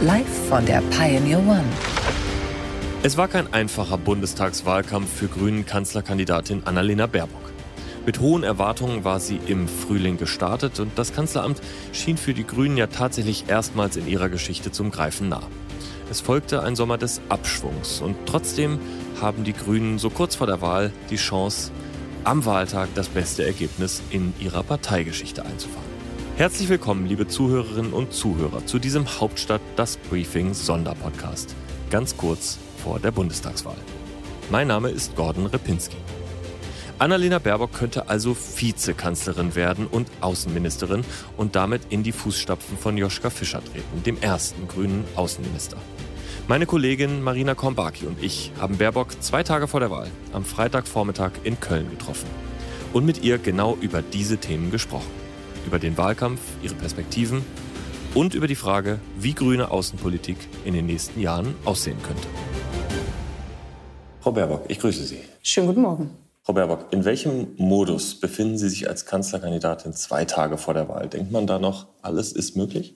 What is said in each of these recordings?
Live von der Pioneer One. Es war kein einfacher Bundestagswahlkampf für Grünen Kanzlerkandidatin Annalena Baerbock. Mit hohen Erwartungen war sie im Frühling gestartet und das Kanzleramt schien für die Grünen ja tatsächlich erstmals in ihrer Geschichte zum Greifen nah. Es folgte ein Sommer des Abschwungs und trotzdem haben die Grünen so kurz vor der Wahl die Chance, am Wahltag das beste Ergebnis in ihrer Parteigeschichte einzufahren. Herzlich willkommen, liebe Zuhörerinnen und Zuhörer, zu diesem Hauptstadt das Briefing Sonderpodcast, ganz kurz vor der Bundestagswahl. Mein Name ist Gordon Repinski. Annalena Baerbock könnte also Vizekanzlerin werden und Außenministerin und damit in die Fußstapfen von Joschka Fischer treten, dem ersten grünen Außenminister. Meine Kollegin Marina Kombaki und ich haben Baerbock zwei Tage vor der Wahl, am Freitagvormittag in Köln getroffen und mit ihr genau über diese Themen gesprochen über den Wahlkampf, ihre Perspektiven und über die Frage, wie grüne Außenpolitik in den nächsten Jahren aussehen könnte. Frau Baerbock, ich grüße Sie. Schönen guten Morgen. Frau Baerbock, in welchem Modus befinden Sie sich als Kanzlerkandidatin zwei Tage vor der Wahl? Denkt man da noch, alles ist möglich?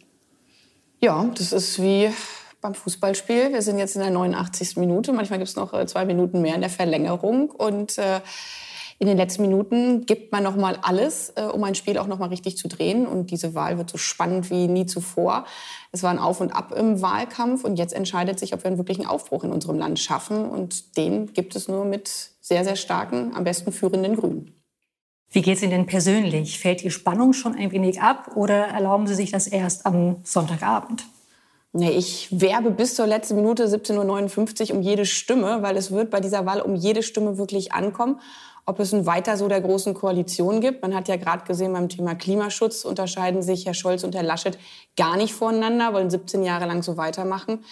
Ja, das ist wie beim Fußballspiel. Wir sind jetzt in der 89. Minute. Manchmal gibt es noch äh, zwei Minuten mehr in der Verlängerung. Und äh, in den letzten Minuten gibt man noch mal alles, äh, um ein Spiel auch noch mal richtig zu drehen. Und diese Wahl wird so spannend wie nie zuvor. Es war ein Auf und Ab im Wahlkampf und jetzt entscheidet sich, ob wir einen wirklichen Aufbruch in unserem Land schaffen. Und den gibt es nur mit sehr, sehr starken, am besten führenden Grünen. Wie geht es Ihnen denn persönlich? Fällt die Spannung schon ein wenig ab oder erlauben Sie sich das erst am Sonntagabend? Ich werbe bis zur letzten Minute 17.59 Uhr um jede Stimme, weil es wird bei dieser Wahl um jede Stimme wirklich ankommen ob es ein Weiter so der großen Koalition gibt. Man hat ja gerade gesehen, beim Thema Klimaschutz unterscheiden sich Herr Scholz und Herr Laschet gar nicht voneinander, wollen 17 Jahre lang so weitermachen.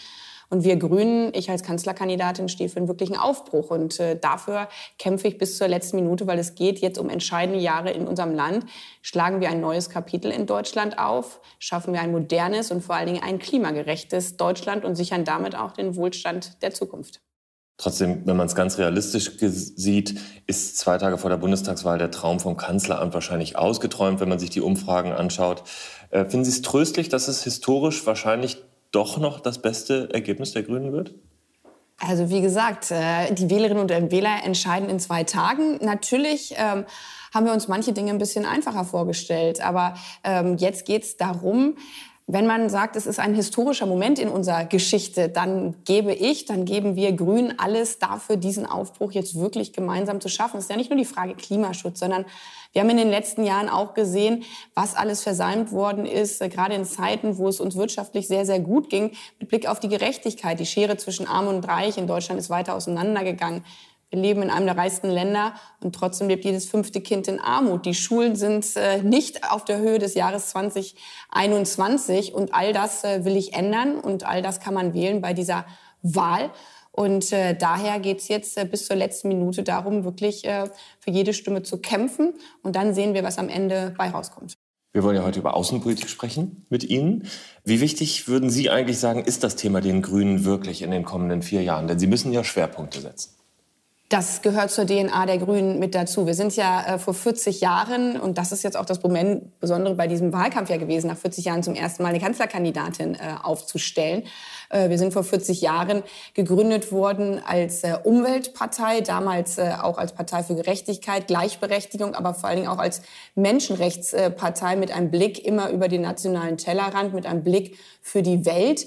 Und wir Grünen, ich als Kanzlerkandidatin, stehe für einen wirklichen Aufbruch. Und äh, dafür kämpfe ich bis zur letzten Minute, weil es geht jetzt um entscheidende Jahre in unserem Land. Schlagen wir ein neues Kapitel in Deutschland auf, schaffen wir ein modernes und vor allen Dingen ein klimagerechtes Deutschland und sichern damit auch den Wohlstand der Zukunft. Trotzdem, wenn man es ganz realistisch sieht, ist zwei Tage vor der Bundestagswahl der Traum vom Kanzleramt wahrscheinlich ausgeträumt, wenn man sich die Umfragen anschaut. Äh, finden Sie es tröstlich, dass es historisch wahrscheinlich doch noch das beste Ergebnis der Grünen wird? Also wie gesagt, äh, die Wählerinnen und Wähler entscheiden in zwei Tagen. Natürlich ähm, haben wir uns manche Dinge ein bisschen einfacher vorgestellt, aber ähm, jetzt geht es darum, wenn man sagt, es ist ein historischer Moment in unserer Geschichte, dann gebe ich, dann geben wir Grünen alles dafür, diesen Aufbruch jetzt wirklich gemeinsam zu schaffen. Es ist ja nicht nur die Frage Klimaschutz, sondern wir haben in den letzten Jahren auch gesehen, was alles versäumt worden ist, äh, gerade in Zeiten, wo es uns wirtschaftlich sehr, sehr gut ging, mit Blick auf die Gerechtigkeit. Die Schere zwischen Arm und Reich in Deutschland ist weiter auseinandergegangen. Wir leben in einem der reichsten Länder und trotzdem lebt jedes fünfte Kind in Armut. Die Schulen sind äh, nicht auf der Höhe des Jahres 2021 und all das äh, will ich ändern und all das kann man wählen bei dieser Wahl. Und äh, daher geht es jetzt äh, bis zur letzten Minute darum, wirklich äh, für jede Stimme zu kämpfen. Und dann sehen wir, was am Ende bei rauskommt. Wir wollen ja heute über Außenpolitik sprechen mit Ihnen. Wie wichtig würden Sie eigentlich sagen, ist das Thema den Grünen wirklich in den kommenden vier Jahren? Denn Sie müssen ja Schwerpunkte setzen. Das gehört zur DNA der Grünen mit dazu. Wir sind ja äh, vor 40 Jahren, und das ist jetzt auch das Besondere bei diesem Wahlkampf ja gewesen, nach 40 Jahren zum ersten Mal eine Kanzlerkandidatin äh, aufzustellen. Äh, wir sind vor 40 Jahren gegründet worden als äh, Umweltpartei, damals äh, auch als Partei für Gerechtigkeit, Gleichberechtigung, aber vor allen Dingen auch als Menschenrechtspartei mit einem Blick immer über den nationalen Tellerrand, mit einem Blick für die Welt.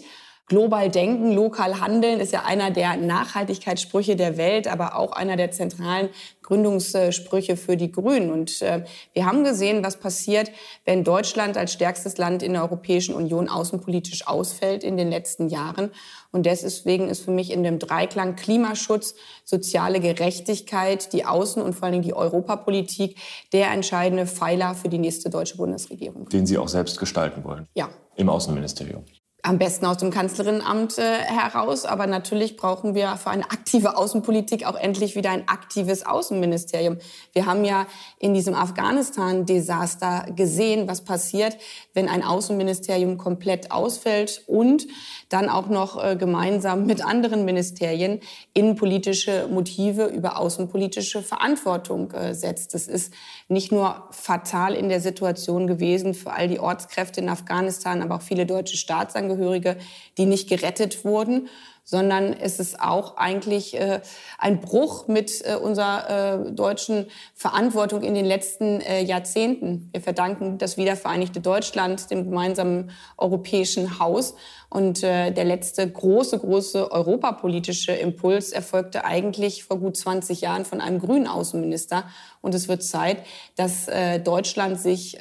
Global denken, lokal handeln ist ja einer der Nachhaltigkeitssprüche der Welt, aber auch einer der zentralen Gründungssprüche für die Grünen. Und äh, wir haben gesehen, was passiert, wenn Deutschland als stärkstes Land in der Europäischen Union außenpolitisch ausfällt in den letzten Jahren. Und deswegen ist für mich in dem Dreiklang Klimaschutz, soziale Gerechtigkeit, die Außen- und vor allen Dingen die Europapolitik der entscheidende Pfeiler für die nächste deutsche Bundesregierung. Den Sie auch selbst gestalten wollen? Ja. Im Außenministerium? Am besten aus dem Kanzlerinnenamt äh, heraus. Aber natürlich brauchen wir für eine aktive Außenpolitik auch endlich wieder ein aktives Außenministerium. Wir haben ja in diesem Afghanistan-Desaster gesehen, was passiert, wenn ein Außenministerium komplett ausfällt und dann auch noch äh, gemeinsam mit anderen Ministerien innenpolitische Motive über außenpolitische Verantwortung äh, setzt. Das ist nicht nur fatal in der Situation gewesen für all die Ortskräfte in Afghanistan, aber auch viele deutsche Staatsangehörige, die nicht gerettet wurden sondern es ist auch eigentlich äh, ein Bruch mit äh, unserer äh, deutschen Verantwortung in den letzten äh, Jahrzehnten. Wir verdanken das wiedervereinigte Deutschland dem gemeinsamen europäischen Haus. Und äh, der letzte große, große europapolitische Impuls erfolgte eigentlich vor gut 20 Jahren von einem grünen Außenminister. Und es wird Zeit, dass äh, Deutschland sich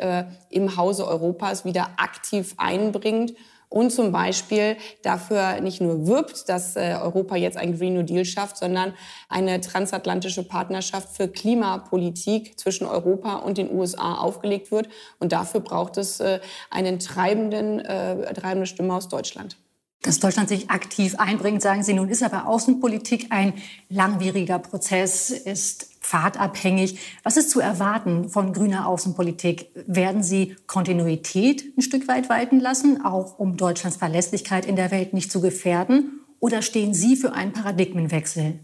im Hause Europas wieder aktiv einbringt und zum Beispiel dafür nicht nur wirbt, dass äh, Europa jetzt einen Green New Deal schafft, sondern eine transatlantische Partnerschaft für Klimapolitik zwischen Europa und den USA aufgelegt wird. Und dafür braucht es äh, einen treibenden, äh, treibende Stimme aus Deutschland. Dass Deutschland sich aktiv einbringt, sagen Sie. Nun ist aber Außenpolitik ein langwieriger Prozess, ist pfadabhängig. Was ist zu erwarten von grüner Außenpolitik? Werden Sie Kontinuität ein Stück weit walten lassen, auch um Deutschlands Verlässlichkeit in der Welt nicht zu gefährden? Oder stehen Sie für einen Paradigmenwechsel?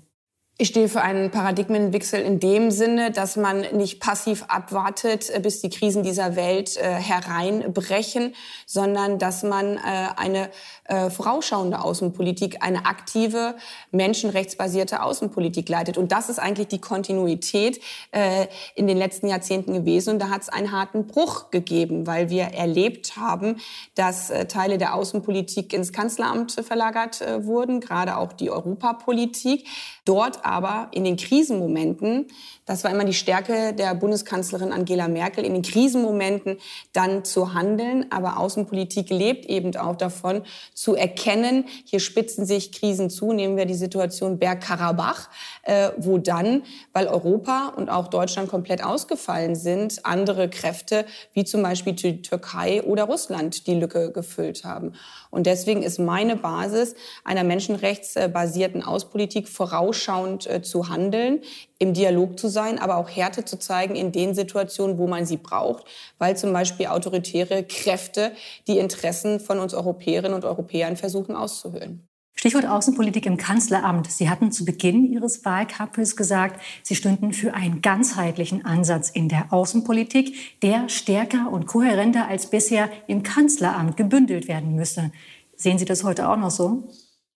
Ich stehe für einen Paradigmenwechsel in dem Sinne, dass man nicht passiv abwartet, äh, bis die Krisen dieser Welt äh, hereinbrechen, sondern dass man äh, eine äh, vorausschauende Außenpolitik, eine aktive, menschenrechtsbasierte Außenpolitik leitet. Und das ist eigentlich die Kontinuität äh, in den letzten Jahrzehnten gewesen. Und da hat es einen harten Bruch gegeben, weil wir erlebt haben, dass äh, Teile der Außenpolitik ins Kanzleramt verlagert wurden, gerade auch die Europapolitik. Dort aber in den Krisenmomenten, das war immer die Stärke der Bundeskanzlerin Angela Merkel, in den Krisenmomenten dann zu handeln. Aber Außenpolitik lebt eben auch davon, zu erkennen, hier spitzen sich Krisen zu. Nehmen wir die Situation Bergkarabach, äh, wo dann, weil Europa und auch Deutschland komplett ausgefallen sind, andere Kräfte, wie zum Beispiel die Türkei oder Russland, die Lücke gefüllt haben. Und deswegen ist meine Basis einer menschenrechtsbasierten Außenpolitik vorausschauend äh, zu handeln, im Dialog zu sein, aber auch Härte zu zeigen in den Situationen, wo man sie braucht, weil zum Beispiel autoritäre Kräfte die Interessen von uns Europäerinnen und Europäern versuchen auszuhöhlen. Stichwort Außenpolitik im Kanzleramt. Sie hatten zu Beginn Ihres Wahlkampfes gesagt, Sie stünden für einen ganzheitlichen Ansatz in der Außenpolitik, der stärker und kohärenter als bisher im Kanzleramt gebündelt werden müsse. Sehen Sie das heute auch noch so?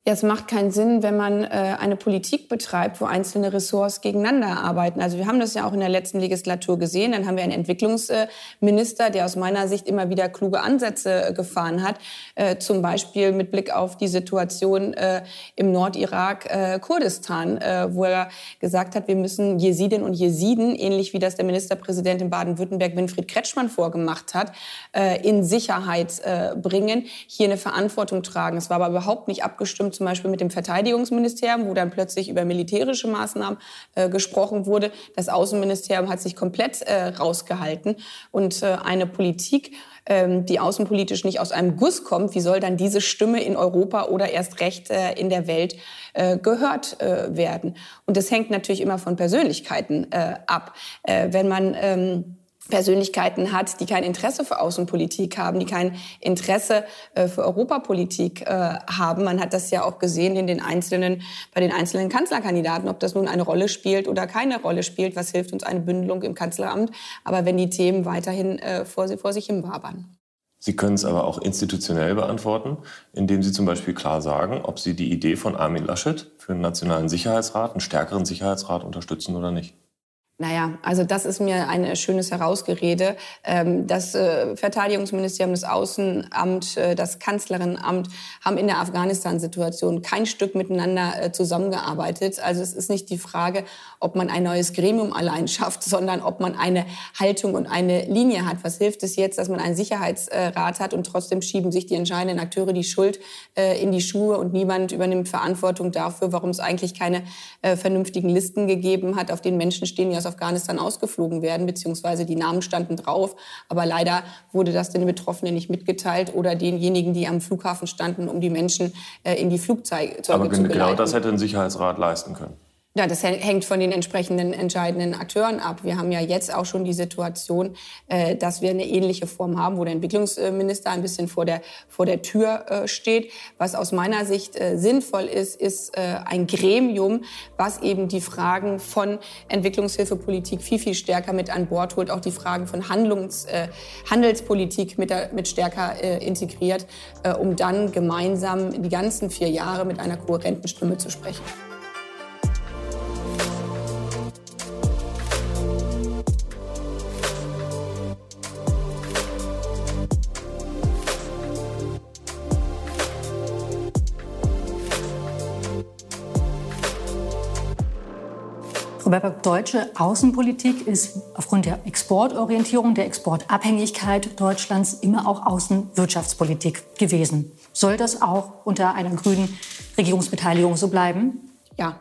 Ja, es macht keinen Sinn, wenn man äh, eine Politik betreibt, wo einzelne Ressorts gegeneinander arbeiten. Also wir haben das ja auch in der letzten Legislatur gesehen. Dann haben wir einen Entwicklungsminister, der aus meiner Sicht immer wieder kluge Ansätze äh, gefahren hat. Äh, zum Beispiel mit Blick auf die Situation äh, im Nordirak, äh, Kurdistan, äh, wo er gesagt hat, wir müssen Jesidinnen und Jesiden, ähnlich wie das der Ministerpräsident in Baden-Württemberg Winfried Kretschmann vorgemacht hat, äh, in Sicherheit äh, bringen, hier eine Verantwortung tragen. Es war aber überhaupt nicht abgestimmt zum Beispiel mit dem Verteidigungsministerium, wo dann plötzlich über militärische Maßnahmen äh, gesprochen wurde. Das Außenministerium hat sich komplett äh, rausgehalten. Und äh, eine Politik, ähm, die außenpolitisch nicht aus einem Guss kommt, wie soll dann diese Stimme in Europa oder erst recht äh, in der Welt äh, gehört äh, werden? Und das hängt natürlich immer von Persönlichkeiten ab. wenn man ähm, Persönlichkeiten hat, die kein Interesse für Außenpolitik haben, die kein Interesse äh, für Europapolitik äh, haben. Man hat das ja auch gesehen in den einzelnen, bei den einzelnen Kanzlerkandidaten, ob das nun eine Rolle spielt oder keine Rolle spielt. Was hilft uns eine Bündelung im Kanzleramt? Aber wenn die Themen weiterhin äh, vor, vor sich hin wabern. Sie können es aber auch institutionell beantworten, indem Sie zum Beispiel klar sagen, ob Sie die Idee von Armin Laschet für einen nationalen Sicherheitsrat, einen stärkeren Sicherheitsrat unterstützen oder nicht. Naja, also das ist mir ein schönes Herausgerede. Ähm, das äh, Verteidigungsministerium, das Außenamt, äh, das Kanzlerinnenamt haben in der Afghanistan-Situation kein Stück miteinander äh, zusammengearbeitet. Also es ist nicht die Frage, ob man ein neues Gremium allein schafft, sondern ob man eine Haltung und eine Linie hat. Was hilft es jetzt, dass man einen Sicherheitsrat hat und trotzdem schieben sich die entscheidenden Akteure die Schuld in die Schuhe und niemand übernimmt Verantwortung dafür, warum es eigentlich keine vernünftigen Listen gegeben hat, auf denen Menschen stehen, die aus Afghanistan ausgeflogen werden, beziehungsweise die Namen standen drauf. Aber leider wurde das den Betroffenen nicht mitgeteilt oder denjenigen, die am Flughafen standen, um die Menschen äh, in die Flugzeuge Aber zu geleiten. genau das hätte ein Sicherheitsrat leisten können. Ja, das hängt von den entsprechenden entscheidenden Akteuren ab. Wir haben ja jetzt auch schon die Situation, äh, dass wir eine ähnliche Form haben, wo der Entwicklungsminister ein bisschen vor der, vor der Tür äh, steht. Was aus meiner Sicht äh, sinnvoll ist, ist ein Gremium, was eben die Fragen von Entwicklungshilfepolitik viel, viel stärker mit an Bord holt, auch die Fragen von Handlungs, Handelspolitik mit, mit stärker integriert, um dann gemeinsam die ganzen vier Jahre mit einer kohärenten Stimme zu sprechen. Frau Baerbock, deutsche Außenpolitik ist aufgrund der Exportorientierung, der Exportabhängigkeit Deutschlands immer auch Außenwirtschaftspolitik gewesen. Soll das auch unter einer grünen Regierungsbeteiligung so bleiben? Ja,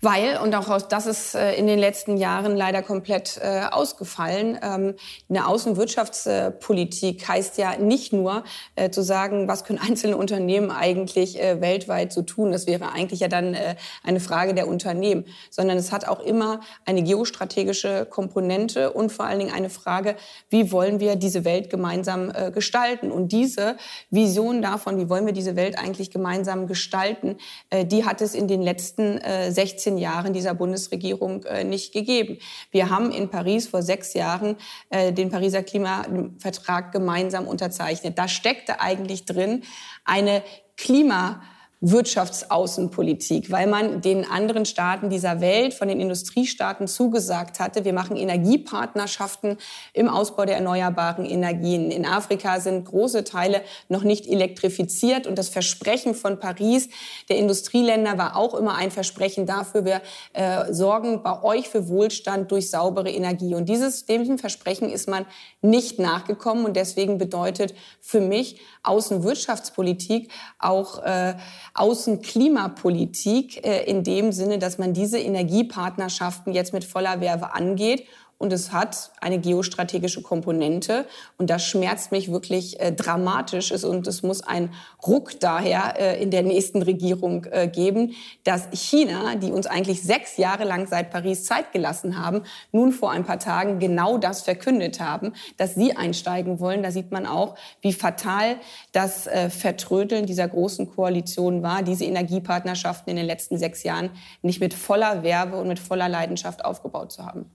weil, und auch das ist äh, in den letzten Jahren leider komplett äh, ausgefallen, ähm, eine Außenwirtschaftspolitik heißt ja nicht nur äh, zu sagen, was können einzelne Unternehmen eigentlich weltweit so tun. Das wäre eigentlich ja dann eine Frage der Unternehmen, sondern es hat auch immer eine geostrategische Komponente und vor allen Dingen eine Frage, wie wollen wir diese Welt gemeinsam gestalten? Und diese Vision davon, wie wollen wir diese Welt eigentlich gemeinsam gestalten, die hat es in den letzten 16 16 Jahren dieser Bundesregierung äh, nicht gegeben. Wir haben in Paris vor sechs Jahren äh, den Pariser Klimavertrag gemeinsam unterzeichnet. Da steckte eigentlich drin eine Klima Wirtschaftsaußenpolitik, weil man den anderen Staaten dieser Welt, von den Industriestaaten zugesagt hatte, wir machen Energiepartnerschaften im Ausbau der erneuerbaren Energien. In Afrika sind große Teile noch nicht elektrifiziert und das Versprechen von Paris der Industrieländer war auch immer ein Versprechen dafür, wir äh, sorgen bei euch für Wohlstand durch saubere Energie. Und dieses, diesem Versprechen ist man nicht nachgekommen und deswegen bedeutet für mich Außenwirtschaftspolitik auch äh, Außenklimapolitik äh, in dem Sinne, dass man diese Energiepartnerschaften jetzt mit voller Werbe angeht und es hat eine geostrategische Komponente und das schmerzt mich wirklich äh, dramatisch und es muss ein Ruck daher äh, in der nächsten Regierung äh, geben, dass China, die uns eigentlich sechs Jahre lang seit Paris Zeit gelassen haben, nun vor ein paar Tagen genau das verkündet haben, dass sie einsteigen wollen. Da sieht man auch, wie fatal das äh, Vertrödeln dieser großen Koalition war, diese Energiepartnerschaften in den letzten sechs Jahren nicht mit voller Werbe und mit voller Leidenschaft aufgebaut zu haben.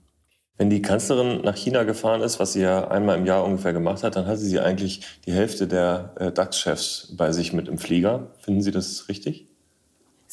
Wenn die Kanzlerin nach China gefahren ist, was sie ja einmal im Jahr ungefähr gemacht hat, dann hatte sie eigentlich die Hälfte der äh, DAX-Chefs bei sich mit im Flieger. Finden Sie das richtig?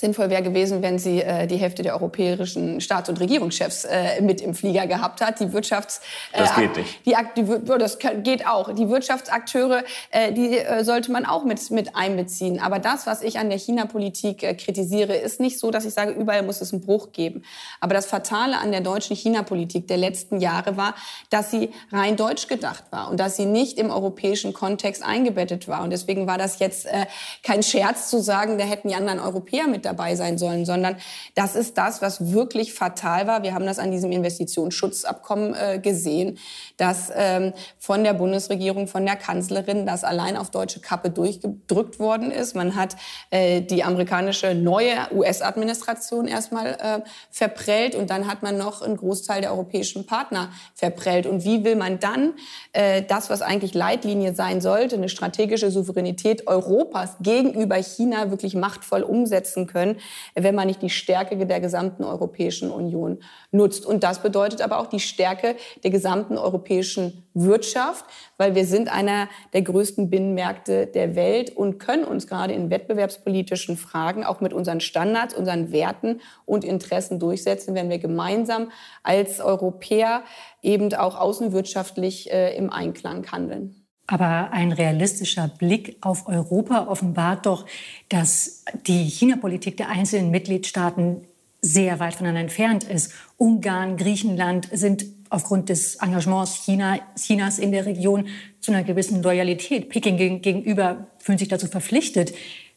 Sinnvoll wäre gewesen, wenn sie äh, die Hälfte der europäischen Staats- und Regierungschefs äh, mit im Flieger gehabt hat. Die Wirtschafts äh, das geht nicht. Die, die, das geht auch. Die Wirtschaftsakteure, äh, die äh, sollte man auch mit mit einbeziehen. Aber das, was ich an der China-Politik äh, kritisiere, ist nicht so, dass ich sage, überall muss es einen Bruch geben. Aber das Fatale an der deutschen China-Politik der letzten Jahre war, dass sie rein deutsch gedacht war und dass sie nicht im europäischen Kontext eingebettet war. Und deswegen war das jetzt äh, kein Scherz zu sagen, da hätten die anderen Europäer mit dabei sein sollen, sondern das ist das, was wirklich fatal war. Wir haben das an diesem Investitionsschutzabkommen äh, gesehen, dass ähm, von der Bundesregierung, von der Kanzlerin das allein auf deutsche Kappe durchgedrückt worden ist. Man hat äh, die amerikanische neue US-Administration erstmal äh, verprellt und dann hat man noch einen Großteil der europäischen Partner verprellt. Und wie will man dann äh, das, was eigentlich Leitlinie sein sollte, eine strategische Souveränität Europas gegenüber China wirklich machtvoll umsetzen können? wenn man nicht die Stärke der gesamten Europäischen Union nutzt. Und das bedeutet aber auch die Stärke der gesamten europäischen Wirtschaft, weil wir sind einer der größten Binnenmärkte der Welt und können uns gerade in wettbewerbspolitischen Fragen auch mit unseren Standards, unseren Werten und Interessen durchsetzen, wenn wir gemeinsam als Europäer eben auch außenwirtschaftlich äh, im Einklang handeln. Aber ein realistischer Blick auf Europa offenbart doch, dass die China-Politik der einzelnen Mitgliedstaaten sehr weit voneinander entfernt ist. Ungarn, Griechenland sind aufgrund des Engagements China, Chinas in der Region zu einer gewissen Loyalität Peking gegenüber fühlen sich dazu verpflichtet.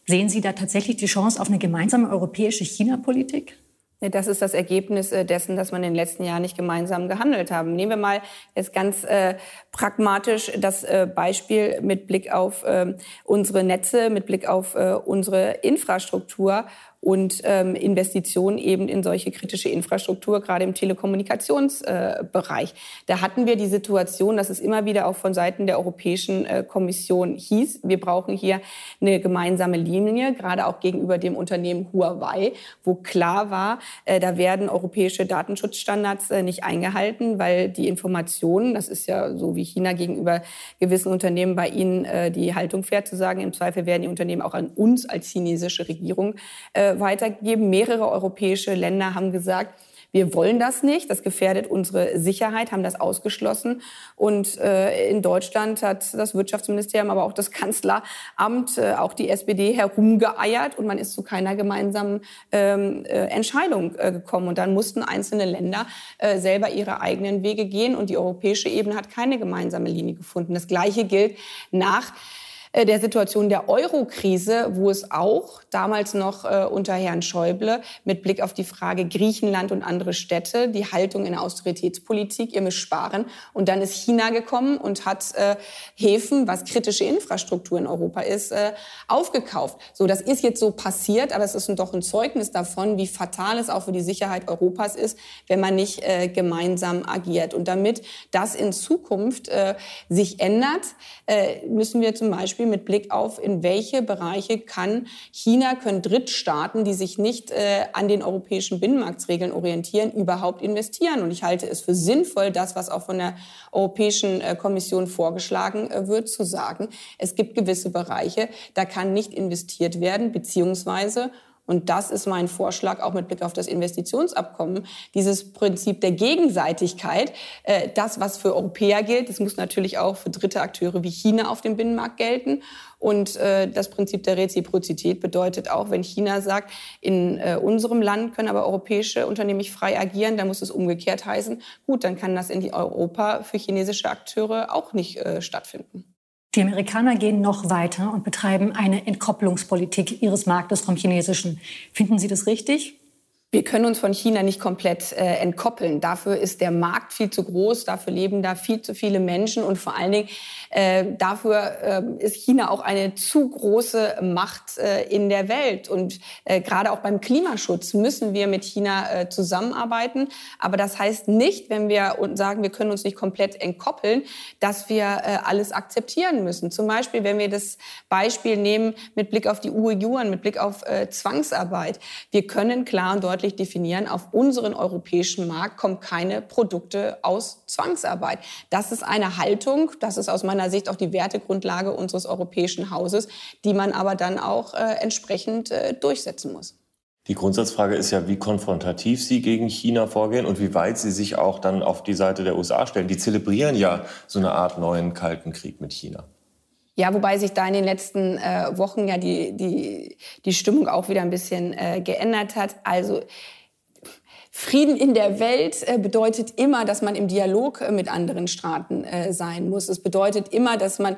Sehen Sie da tatsächlich die Chance auf eine gemeinsame europäische China-Politik? Das ist das Ergebnis äh, dessen, dass man in den letzten Jahren nicht gemeinsam gehandelt haben. Nehmen wir mal jetzt ganz äh, pragmatisch das äh, Beispiel mit Blick auf äh, unsere Netze, mit Blick auf äh, unsere Infrastruktur und ähm, Investitionen eben in solche kritische Infrastruktur, gerade im Telekommunikationsbereich. Äh, da hatten wir die Situation, dass es immer wieder auch von Seiten der Europäischen äh, Kommission hieß, wir brauchen hier eine gemeinsame Linie, gerade auch gegenüber dem Unternehmen Huawei, wo klar war, äh, da werden europäische Datenschutzstandards äh, nicht eingehalten, weil die Informationen, das ist ja so wie China gegenüber gewissen Unternehmen bei ihnen äh, die Haltung fährt, zu sagen, im Zweifel werden die Unternehmen auch an uns als chinesische Regierung äh, weitergegeben. Mehrere europäische Länder haben gesagt, wir wollen das nicht, das gefährdet unsere Sicherheit, haben das ausgeschlossen. Und äh, in Deutschland hat das Wirtschaftsministerium, aber auch das Kanzleramt, äh, auch die SPD herumgeeiert und man ist zu keiner gemeinsamen ähm, äh, Entscheidung äh, gekommen. Und dann mussten einzelne Länder äh, selber ihre eigenen Wege gehen und die europäische Ebene hat keine gemeinsame Linie gefunden. Das Gleiche gilt nach der Situation der Euro-Krise, wo es auch damals noch äh, unter Herrn Schäuble mit Blick auf die Frage Griechenland und andere Städte, die Haltung in der Austeritätspolitik, ihr müsst sparen. Und dann ist China gekommen und hat äh, Häfen, was kritische Infrastruktur in Europa ist, äh, aufgekauft. So, das ist jetzt so passiert, aber es ist doch ein Zeugnis davon, wie fatal es auch für die Sicherheit Europas ist, wenn man nicht äh, gemeinsam agiert. Und damit das in Zukunft äh, sich ändert, äh, müssen wir zum Beispiel Beispiel mit Blick auf, in welche Bereiche kann China, können Drittstaaten, die sich nicht äh, an den europäischen Binnenmarktsregeln orientieren, überhaupt investieren. Und ich halte es für sinnvoll, das, was auch von der Europäischen äh, Kommission vorgeschlagen äh, wird, zu sagen, es gibt gewisse Bereiche, da kann nicht investiert werden, beziehungsweise und das ist mein Vorschlag auch mit Blick auf das Investitionsabkommen. Dieses Prinzip der Gegenseitigkeit, äh, das, was für Europäer gilt, das muss natürlich auch für dritte Akteure wie China auf dem Binnenmarkt gelten. Und äh, das Prinzip der Reziprozität bedeutet auch, wenn China sagt, in äh, unserem Land können aber europäische Unternehmen nicht frei agieren, dann muss es umgekehrt heißen, gut, dann kann das in Europa für chinesische Akteure auch nicht stattfinden. Die Amerikaner gehen noch weiter und betreiben eine Entkopplungspolitik ihres Marktes vom chinesischen. Finden Sie das richtig? Wir können uns von China nicht komplett äh, entkoppeln. Dafür ist der Markt viel zu groß, dafür leben da viel zu viele Menschen und vor allen Dingen äh, dafür äh, ist China auch eine zu große Macht äh, in der Welt. Und äh, gerade auch beim Klimaschutz müssen wir mit China äh, zusammenarbeiten. Aber das heißt nicht, wenn wir sagen, wir können uns nicht komplett entkoppeln, dass wir alles akzeptieren müssen. Zum Beispiel, wenn wir das Beispiel nehmen mit Blick auf die Uiguren, mit Blick auf Zwangsarbeit. Wir können klar und deutlich deutlich definieren, auf unseren europäischen Markt kommen keine Produkte aus Zwangsarbeit. Das ist eine Haltung, das ist aus meiner Sicht auch die Wertegrundlage unseres europäischen Hauses, die man aber dann auch äh, entsprechend äh, durchsetzen muss. Die Grundsatzfrage ist ja, wie konfrontativ Sie gegen China vorgehen und wie weit Sie sich auch dann auf die Seite der USA stellen. Die zelebrieren ja so eine Art neuen Kalten Krieg mit China. Ja, wobei sich da in den letzten äh, Wochen ja die, die, die Stimmung auch wieder ein bisschen äh, geändert hat. Also Frieden in der Welt äh, bedeutet immer, dass man im Dialog äh, mit anderen Staaten äh, sein muss. Es bedeutet immer, dass man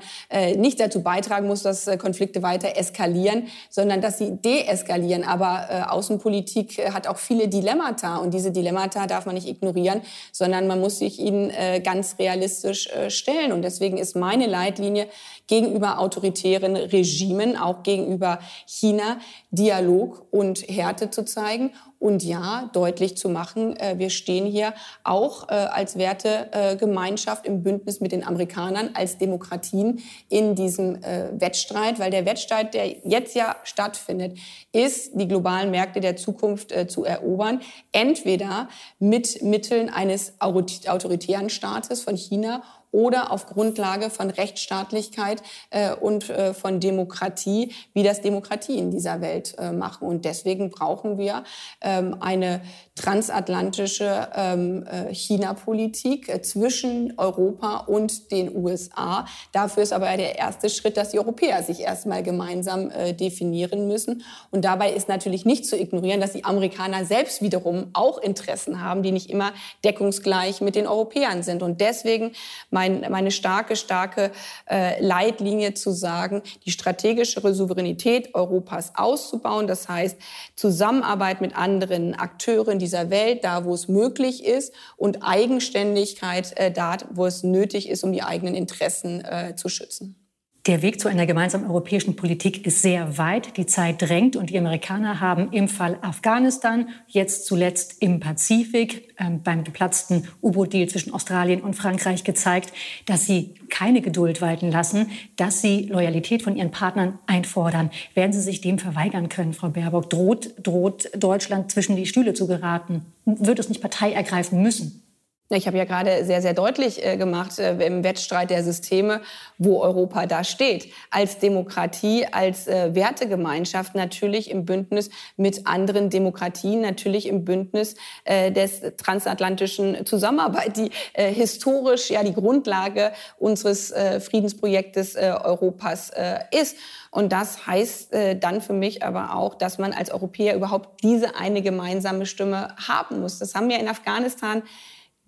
nicht dazu beitragen muss, dass Konflikte weiter eskalieren, sondern dass sie deeskalieren. Aber Außenpolitik hat auch viele Dilemmata und diese Dilemmata darf man nicht ignorieren, sondern man muss sich ihnen ganz realistisch stellen. Und deswegen ist meine Leitlinie gegenüber autoritären Regimen, auch gegenüber China, Dialog und Härte zu zeigen und ja, deutlich zu machen, äh, wir stehen hier auch äh, als Wertegemeinschaft im Bündnis mit den Amerikanern, als Demokratien in diesem äh, Wettstreit, weil der Wettstreit, der jetzt ja stattfindet, ist, die globalen Märkte der Zukunft zu erobern, entweder mit Mitteln eines autoritären Staates von China oder auf Grundlage von Rechtsstaatlichkeit äh, und äh, von Demokratie, wie das Demokratie in dieser Welt äh, machen. Und deswegen brauchen wir ähm, eine transatlantische ähm, äh, China-Politik äh, zwischen Europa und den USA. Dafür ist aber der erste Schritt, dass die Europäer sich erstmal gemeinsam äh, definieren müssen. Und dabei ist natürlich nicht zu ignorieren, dass die Amerikaner selbst wiederum auch Interessen haben, die nicht immer deckungsgleich mit den Europäern sind. Und deswegen mein, meine starke, starke äh, Leitlinie zu sagen, die strategische Souveränität Europas auszubauen. Das heißt, Zusammenarbeit mit anderen Akteuren dieser Welt, da wo es möglich ist und Eigenständigkeit äh, da, wo es nötig ist, um die eigenen Interessen äh, zu schützen. Der Weg zu einer gemeinsamen europäischen Politik ist sehr weit. Die Zeit drängt und die Amerikaner haben im Fall Afghanistan, jetzt zuletzt im Pazifik, äh, beim geplatzten U-Boot-Deal zwischen Australien und Frankreich gezeigt, dass sie keine Geduld walten lassen, dass sie Loyalität von ihren Partnern einfordern. Werden Sie sich dem verweigern können, Frau Baerbock? Droht, droht Deutschland zwischen die Stühle zu geraten? Wird es nicht Partei ergreifen müssen? Ich habe ja gerade sehr, sehr deutlich äh, gemacht äh, im Wettstreit der Systeme, wo Europa da steht. Als Demokratie, als äh, Wertegemeinschaft natürlich im Bündnis mit anderen Demokratien, natürlich im Bündnis des transatlantischen Zusammenarbeit, die historisch ja die Grundlage unseres Friedensprojektes Europas ist. Und das heißt dann für mich aber auch, dass man als Europäer überhaupt diese eine gemeinsame Stimme haben muss. Das haben wir in Afghanistan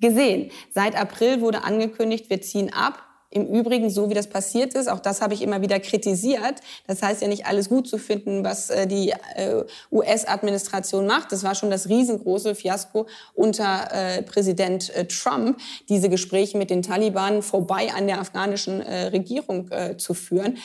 gesehen. Seit April wurde angekündigt, wir ziehen ab. Im Übrigen, so wie das passiert ist, auch das habe ich immer wieder kritisiert. Das heißt ja nicht alles gut zu finden, was äh, die äh, US-Administration macht. Das war schon das riesengroße Fiasko unter äh, Präsident Trump, diese Gespräche mit den Taliban vorbei an der afghanischen Regierung zu führen.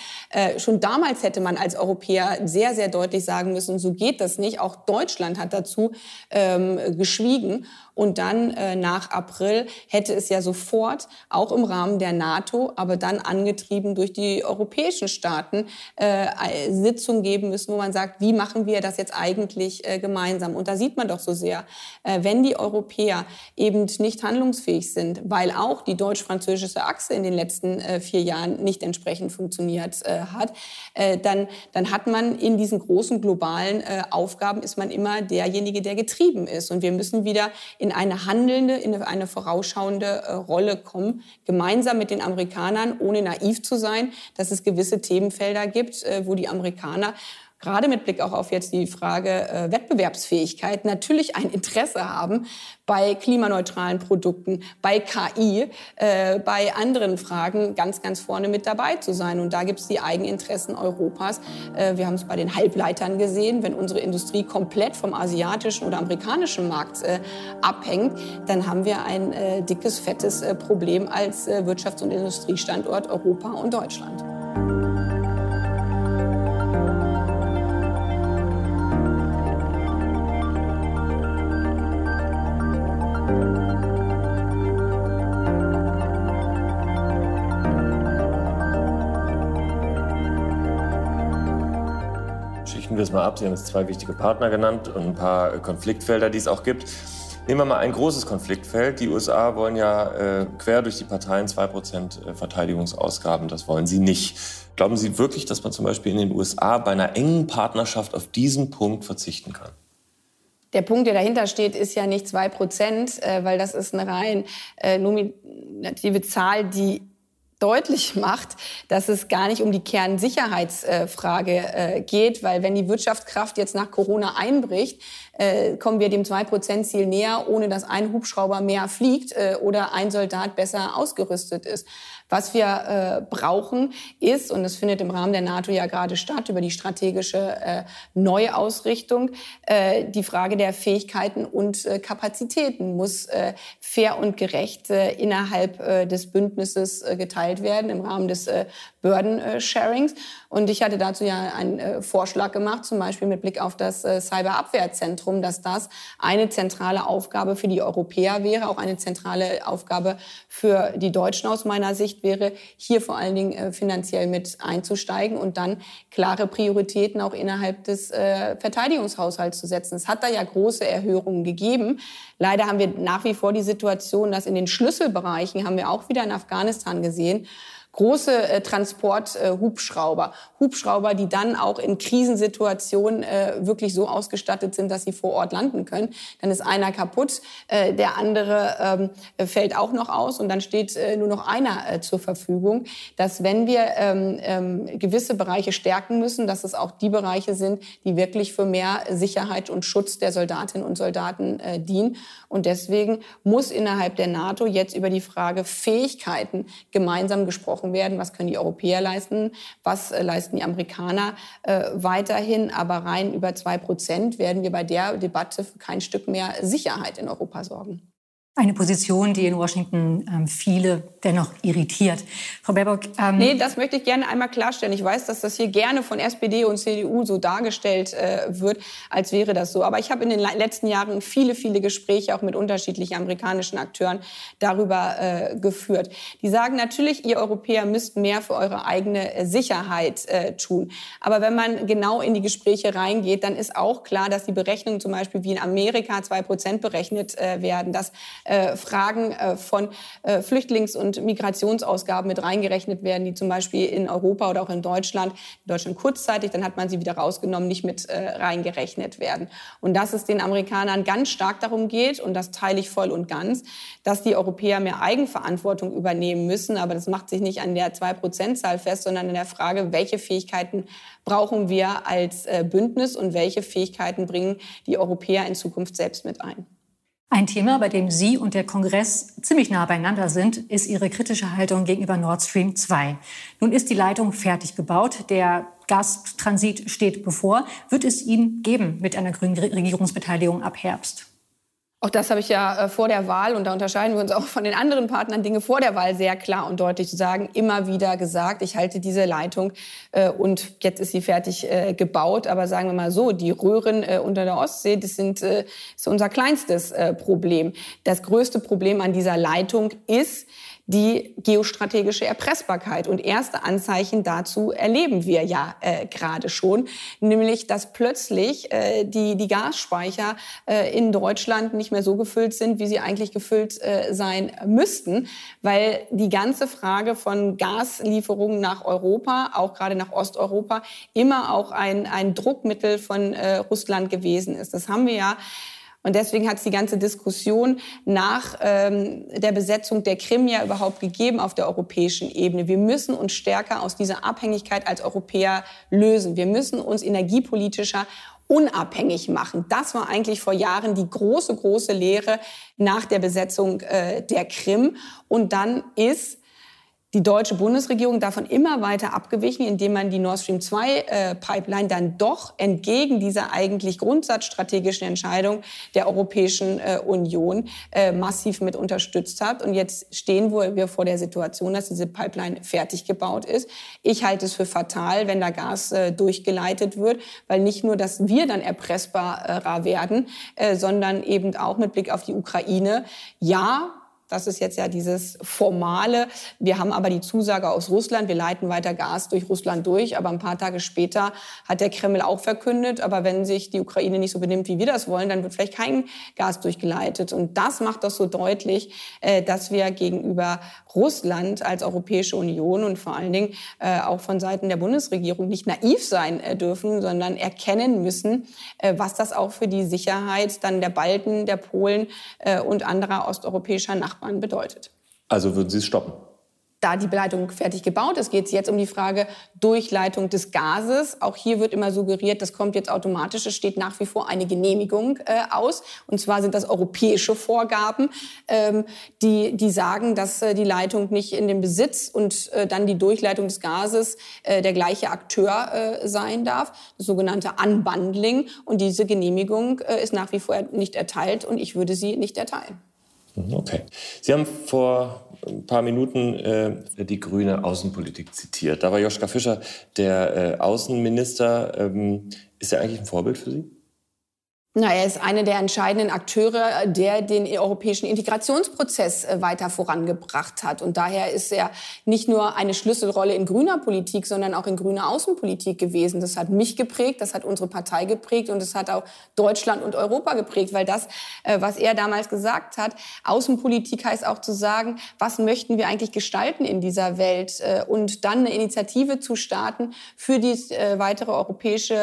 schon damals hätte man als Europäer sehr, sehr deutlich sagen müssen, so geht das nicht. Auch Deutschland hat dazu ähm, geschwiegen. Und dann äh, nach April hätte es ja sofort, auch im Rahmen der NATO, aber dann angetrieben durch die europäischen Staaten, äh, Sitzungen geben müssen, wo man sagt, wie machen wir das jetzt eigentlich äh, gemeinsam? Und da sieht man doch so sehr, äh, wenn die Europäer eben nicht handlungsfähig sind, weil auch die deutsch-französische Achse in den letzten äh, vier Jahren nicht entsprechend funktioniert äh, hat, äh, dann, dann hat man in diesen großen globalen äh, Aufgaben, ist man immer derjenige, der getrieben ist. Und wir müssen wieder in eine handelnde, in eine vorausschauende äh, Rolle kommen, gemeinsam mit den Amerikanern, ohne naiv zu sein, dass es gewisse Themenfelder gibt, äh, wo die Amerikaner gerade mit Blick auch auf jetzt die Frage äh, Wettbewerbsfähigkeit natürlich ein Interesse haben bei klimaneutralen Produkten, bei KI, äh, bei anderen Fragen ganz, ganz vorne mit dabei zu sein. Und da gibt es die Eigeninteressen Europas. Äh, wir haben es bei den Halbleitern gesehen. Wenn unsere Industrie komplett vom asiatischen oder amerikanischen Markt äh, abhängt, dann haben wir ein äh, dickes, fettes äh, Problem als Wirtschafts- und Industriestandort Europa und Deutschland. Schichten wir es mal ab. Sie haben jetzt zwei wichtige Partner genannt und ein paar Konfliktfelder, die es auch gibt. Nehmen wir mal ein großes Konfliktfeld. Die USA wollen ja äh, quer durch die Parteien 2% äh, Verteidigungsausgaben. Das wollen sie nicht. Glauben Sie wirklich, dass man zum Beispiel in den USA bei einer engen Partnerschaft auf diesen Punkt verzichten kann? Der Punkt, der dahinter steht, ist ja nicht 2%, äh, weil das ist eine rein äh, nominative Zahl, die deutlich macht, dass es gar nicht um die Kernsicherheitsfrage äh, geht, weil wenn die Wirtschaftskraft jetzt nach Corona einbricht, äh, kommen wir dem 2-Prozent-Ziel näher, ohne dass ein Hubschrauber mehr fliegt äh, oder ein Soldat besser ausgerüstet ist. Was wir äh, brauchen ist, und das findet im Rahmen der NATO ja gerade statt, über die strategische äh, Neuausrichtung, äh, die Frage der Fähigkeiten und äh, Kapazitäten muss äh, fair und gerecht äh, innerhalb äh, des Bündnisses äh, geteilt werden im Rahmen des äh, Burden äh. Und ich hatte dazu ja einen äh, Vorschlag gemacht, zum Beispiel mit Blick auf das äh, Cyberabwehrzentrum, dass das eine zentrale Aufgabe für die Europäer wäre, auch eine zentrale Aufgabe für die Deutschen aus meiner Sicht wäre, hier vor allen Dingen äh, finanziell mit einzusteigen und dann klare Prioritäten auch innerhalb des äh, Verteidigungshaushalts zu setzen. Es hat da ja große Erhöhungen gegeben. Leider haben wir nach wie vor die Situation, dass in den Schlüsselbereichen, haben wir auch wieder in Afghanistan gesehen, große äh, Transporthubschrauber, äh, Hubschrauber, die dann auch in Krisensituationen äh, wirklich so ausgestattet sind, dass sie vor Ort landen können. Dann ist einer kaputt, äh, der andere ähm, fällt auch noch aus und dann steht äh, nur noch einer äh, zur Verfügung. Dass wenn wir ähm, ähm, gewisse Bereiche stärken müssen, dass es auch die Bereiche sind, die wirklich für mehr Sicherheit und Schutz der Soldatinnen und Soldaten äh, dienen. Und deswegen muss innerhalb der NATO jetzt über die Frage Fähigkeiten gemeinsam gesprochen werden. Was können die Europäer leisten? Was äh, leisten die Amerikaner äh, weiterhin? Aber rein über zwei Prozent werden wir bei der Debatte für kein Stück mehr Sicherheit in Europa sorgen. Eine Position, die in Washington ähm, viele dennoch irritiert. Frau Baerbock. Ähm nee, das möchte ich gerne einmal klarstellen. Ich weiß, dass das hier gerne von SPD und CDU so dargestellt äh, wird, als wäre das so. Aber ich habe in den letzten Jahren viele, viele Gespräche auch mit unterschiedlichen amerikanischen Akteuren darüber äh, geführt. Die sagen natürlich, ihr Europäer müsst mehr für eure eigene äh, Sicherheit äh, tun. Aber wenn man genau in die Gespräche reingeht, dann ist auch klar, dass die Berechnungen zum Beispiel wie in Amerika zwei Prozent berechnet äh, werden, dass äh, Fragen äh, von äh, Flüchtlings- und Migrationsausgaben mit reingerechnet werden, die zum Beispiel in Europa oder auch in Deutschland, in Deutschland kurzzeitig, dann hat man sie wieder rausgenommen, nicht mit äh, reingerechnet werden. Und dass es den Amerikanern ganz stark darum geht, und das teile ich voll und ganz, dass die Europäer mehr Eigenverantwortung übernehmen müssen. Aber das macht sich nicht an der 2-Prozent-Zahl fest, sondern an der Frage, welche Fähigkeiten brauchen wir als äh, Bündnis und welche Fähigkeiten bringen die Europäer in Zukunft selbst mit ein. Ein Thema, bei dem Sie und der Kongress ziemlich nah beieinander sind, ist Ihre kritische Haltung gegenüber Nord Stream 2. Nun ist die Leitung fertig gebaut. Der Gastransit steht bevor. Wird es ihn geben mit einer grünen Regierungsbeteiligung ab Herbst? Auch das habe ich ja äh, vor der Wahl, und da unterscheiden wir uns auch von den anderen Partnern, Dinge vor der Wahl sehr klar und deutlich zu sagen, immer wieder gesagt, ich halte diese Leitung äh, und jetzt ist sie fertig äh, gebaut. Aber sagen wir mal so, die Röhren äh, unter der Ostsee, das sind, äh, ist unser kleinstes äh, Problem. Das größte Problem an dieser Leitung ist, die geostrategische Erpressbarkeit. Und erste Anzeichen dazu erleben wir ja äh, gerade schon, nämlich dass plötzlich äh, die, die Gasspeicher äh, in Deutschland nicht mehr so gefüllt sind, wie sie eigentlich gefüllt äh, sein müssten, weil die ganze Frage von Gaslieferungen nach Europa, auch gerade nach Osteuropa, immer auch ein, ein Druckmittel von äh, Russland gewesen ist. Das haben wir ja und deswegen hat es die ganze Diskussion nach ähm, der Besetzung der Krim ja überhaupt gegeben auf der europäischen Ebene. Wir müssen uns stärker aus dieser Abhängigkeit als Europäer lösen. Wir müssen uns energiepolitischer unabhängig machen. Das war eigentlich vor Jahren die große, große Lehre nach der Besetzung äh, der Krim. Und dann ist die deutsche Bundesregierung davon immer weiter abgewichen, indem man die Nord Stream 2 äh, Pipeline dann doch entgegen dieser eigentlich grundsatzstrategischen Entscheidung der Europäischen äh, Union äh, massiv mit unterstützt hat. Und jetzt stehen wir vor der Situation, dass diese Pipeline fertig gebaut ist. Ich halte es für fatal, wenn da Gas äh, durchgeleitet wird, weil nicht nur, dass wir dann erpressbarer werden, äh, sondern eben auch mit Blick auf die Ukraine. Ja, das ist jetzt ja dieses formale. Wir haben aber die Zusage aus Russland, wir leiten weiter Gas durch Russland durch. Aber ein paar Tage später hat der Kreml auch verkündet, aber wenn sich die Ukraine nicht so benimmt, wie wir das wollen, dann wird vielleicht kein Gas durchgeleitet. Und das macht das so deutlich, äh, dass wir gegenüber Russland als Europäische Union und vor allen Dingen äh, auch von Seiten der Bundesregierung nicht naiv sein äh, dürfen, sondern erkennen müssen, was das auch für die Sicherheit dann der Balten, der Polen und anderer osteuropäischer Nachbarn Nachbarn bedeutet. Also würden Sie es stoppen? da die Leitung fertig gebaut ist, geht es jetzt um die Frage Durchleitung des Gases. Auch hier wird immer suggeriert, das kommt jetzt automatisch. Es steht nach wie vor eine Genehmigung äh, aus. Und zwar sind das europäische Vorgaben, ähm, die, die sagen, dass äh, die Leitung nicht in dem Besitz und äh, dann die Durchleitung des Gases äh, der gleiche Akteur äh, sein darf. Das sogenannte Unbundling. Und diese Genehmigung äh, ist nach wie vor nicht erteilt und ich würde sie nicht erteilen. Mhm, okay. Sie haben vor ein paar Minuten äh, die grüne Außenpolitik zitiert. Da war Joschka Fischer der äh, Außenminister. Ähm, ist er eigentlich ein Vorbild für Sie? Na, er ist einer der entscheidenden Akteure, der den europäischen Integrationsprozess äh, weiter vorangebracht hat. Und daher ist er nicht nur eine Schlüsselrolle in grüner Politik, sondern auch in grüner Außenpolitik gewesen. Das hat mich geprägt, das hat unsere Partei geprägt und es hat auch Deutschland und Europa geprägt, weil das, äh, was er damals gesagt hat, Außenpolitik heißt auch zu sagen, was möchten wir eigentlich gestalten in dieser Welt äh, und dann eine Initiative zu starten für die weitere Europäische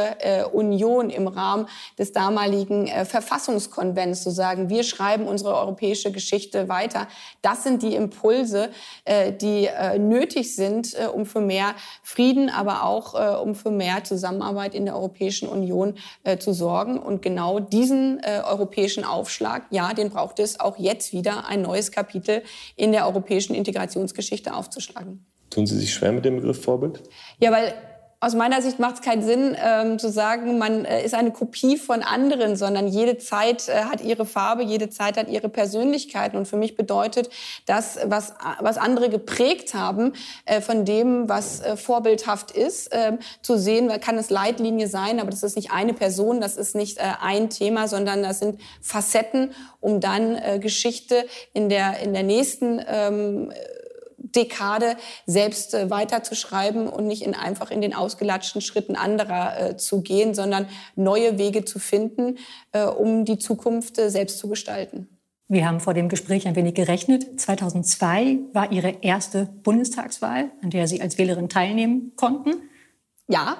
Union im Rahmen des damaligen damaligen äh, Verfassungskonvents zu sagen, wir schreiben unsere europäische Geschichte weiter. Das sind die Impulse, äh, die äh, nötig sind, äh, um für mehr Frieden, aber auch äh, um für mehr Zusammenarbeit in der Europäischen Union äh, zu sorgen. Und genau diesen europäischen Aufschlag, ja, den braucht es auch jetzt wieder, ein neues Kapitel in der europäischen Integrationsgeschichte aufzuschlagen. Tun Sie sich schwer mit dem Begriff Vorbild? Ja, weil aus meiner Sicht macht es keinen Sinn ähm, zu sagen, man äh, ist eine Kopie von anderen, sondern jede Zeit äh, hat ihre Farbe, jede Zeit hat ihre Persönlichkeiten. Und für mich bedeutet das, was, was andere geprägt haben, äh, von dem, was äh, vorbildhaft ist, äh, zu sehen, kann es Leitlinie sein, aber das ist nicht eine Person, das ist nicht äh, ein Thema, sondern das sind Facetten, um dann äh, Geschichte in der, in der nächsten ähm, Dekade selbst äh, weiterzuschreiben und nicht in, einfach in den ausgelatschten Schritten anderer äh, zu gehen, sondern neue Wege zu finden, äh, um die Zukunft äh, selbst zu gestalten. Wir haben vor dem Gespräch ein wenig gerechnet. 2002 war Ihre erste Bundestagswahl, an der Sie als Wählerin teilnehmen konnten. Ja,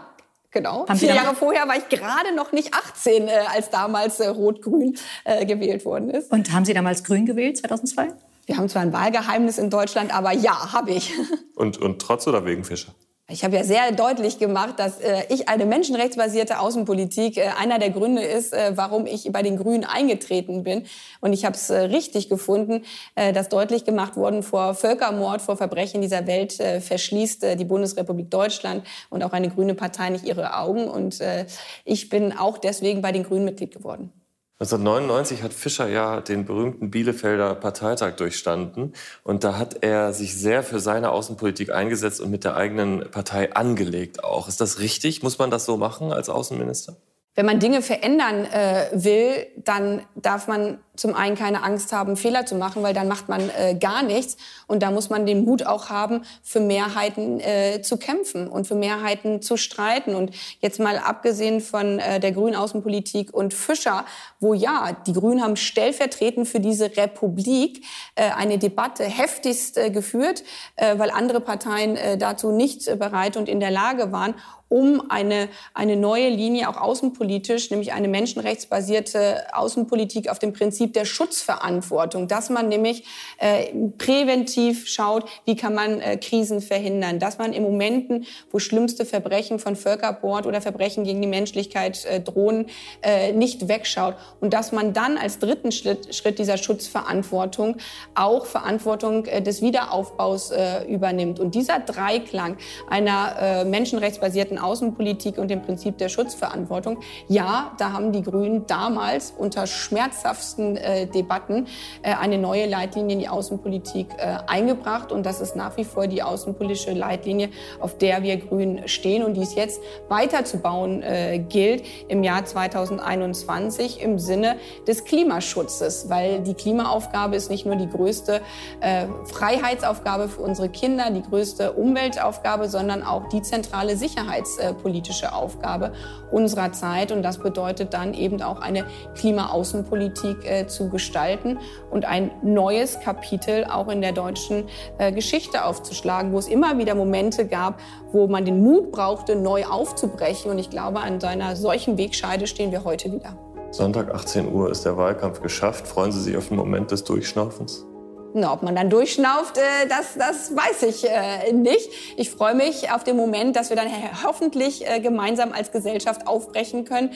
Genau. Haben Vier Jahre vorher war ich gerade noch nicht 18, äh, als damals äh, Rot-Grün äh, gewählt worden ist. Und haben Sie damals Grün gewählt, 2002? Wir haben zwar ein Wahlgeheimnis in Deutschland, aber ja, habe ich. Und, und trotz oder wegen Fischer? Ich habe ja sehr deutlich gemacht, dass äh, ich eine menschenrechtsbasierte Außenpolitik äh, einer der Gründe ist, äh, warum ich bei den Grünen eingetreten bin. Und ich habe es äh, richtig gefunden, äh, dass deutlich gemacht worden vor Völkermord, vor Verbrechen dieser Welt äh, verschließt äh, die Bundesrepublik Deutschland und auch eine grüne Partei nicht ihre Augen. Und äh, ich bin auch deswegen bei den Grünen Mitglied geworden. 1999 hat Fischer ja den berühmten Bielefelder Parteitag durchstanden. Und da hat er sich sehr für seine Außenpolitik eingesetzt und mit der eigenen Partei angelegt auch. Ist das richtig? Muss man das so machen als Außenminister? Wenn man Dinge verändern äh, will, dann darf man zum einen keine Angst haben, Fehler zu machen, weil dann macht man äh, gar nichts. Und da muss man den Mut auch haben, für Mehrheiten äh, zu kämpfen und für Mehrheiten zu streiten. Und jetzt mal abgesehen von äh, der grünen Außenpolitik und Fischer, wo ja, die Grünen haben stellvertretend für diese Republik äh, eine Debatte heftigst äh, geführt, äh, weil andere Parteien äh, dazu nicht bereit und in der Lage waren um eine, eine neue Linie, auch außenpolitisch, nämlich eine menschenrechtsbasierte Außenpolitik auf dem Prinzip der Schutzverantwortung, dass man nämlich äh, präventiv schaut, wie kann man äh, Krisen verhindern, dass man in Momenten, wo schlimmste Verbrechen von Völkerbord oder Verbrechen gegen die Menschlichkeit äh, drohen, äh, nicht wegschaut und dass man dann als dritten Schritt, Schritt dieser Schutzverantwortung auch Verantwortung äh, des Wiederaufbaus äh, übernimmt. Und dieser Dreiklang einer menschenrechtsbasierten Außenpolitik und dem Prinzip der Schutzverantwortung. Ja, da haben die Grünen damals unter schmerzhaftesten äh, Debatten äh, eine neue Leitlinie in die Außenpolitik äh, eingebracht. Und das ist nach wie vor die außenpolitische Leitlinie, auf der wir Grünen stehen und die es jetzt weiterzubauen äh, gilt im Jahr 2021 im Sinne des Klimaschutzes, weil die Klimaaufgabe ist nicht nur die größte äh, Freiheitsaufgabe für unsere Kinder, die größte Umweltaufgabe, sondern auch die zentrale Sicherheits sicherheitspolitische Aufgabe unserer Zeit. Und das bedeutet dann eben auch eine Klimaaußenpolitik äh, zu gestalten und ein neues Kapitel auch in der deutschen äh, Geschichte aufzuschlagen, wo es immer wieder Momente gab, wo man den Mut brauchte, neu aufzubrechen. Und ich glaube, an einer solchen Wegscheide stehen wir heute wieder. Sonntag 18 Uhr ist der Wahlkampf geschafft. Freuen Sie sich auf den Moment des Durchschnaufens? Na, ob man dann durchschnauft, äh, das, das weiß ich äh, nicht. Ich freue mich auf den Moment, dass wir dann hoffentlich äh, gemeinsam als Gesellschaft aufbrechen können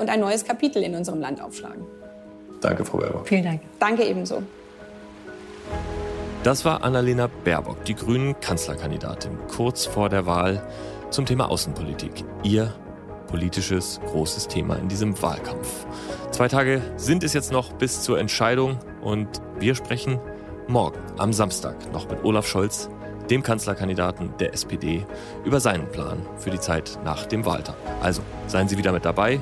und ein neues Kapitel in unserem Land aufschlagen. Danke, Frau Baerbock. Vielen Dank. Danke ebenso. Das war Annalena Baerbock, die grünen Kanzlerkandidatin, kurz vor der Wahl zum Thema Außenpolitik. Ihr politisches großes Thema in diesem Wahlkampf. Zwei Tage sind es jetzt noch bis zur Entscheidung und wir sprechen morgen am Samstag noch mit Olaf Scholz, dem Kanzlerkandidaten der SPD, über seinen Plan für die Zeit nach dem Wahltag. Also seien Sie wieder mit dabei.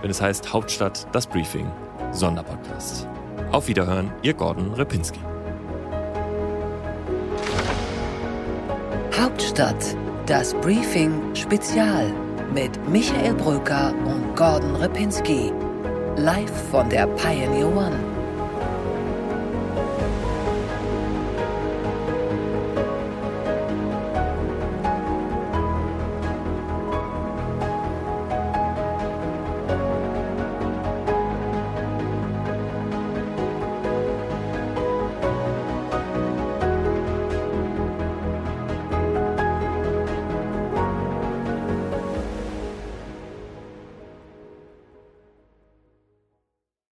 wenn es heißt Hauptstadt, das Briefing, Sonderpodcast. Auf Wiederhören, Ihr Gordon Repinski. Hauptstadt, das Briefing Spezial mit Michael Bröker und Gordon Repinski. Live von der Pioneer One.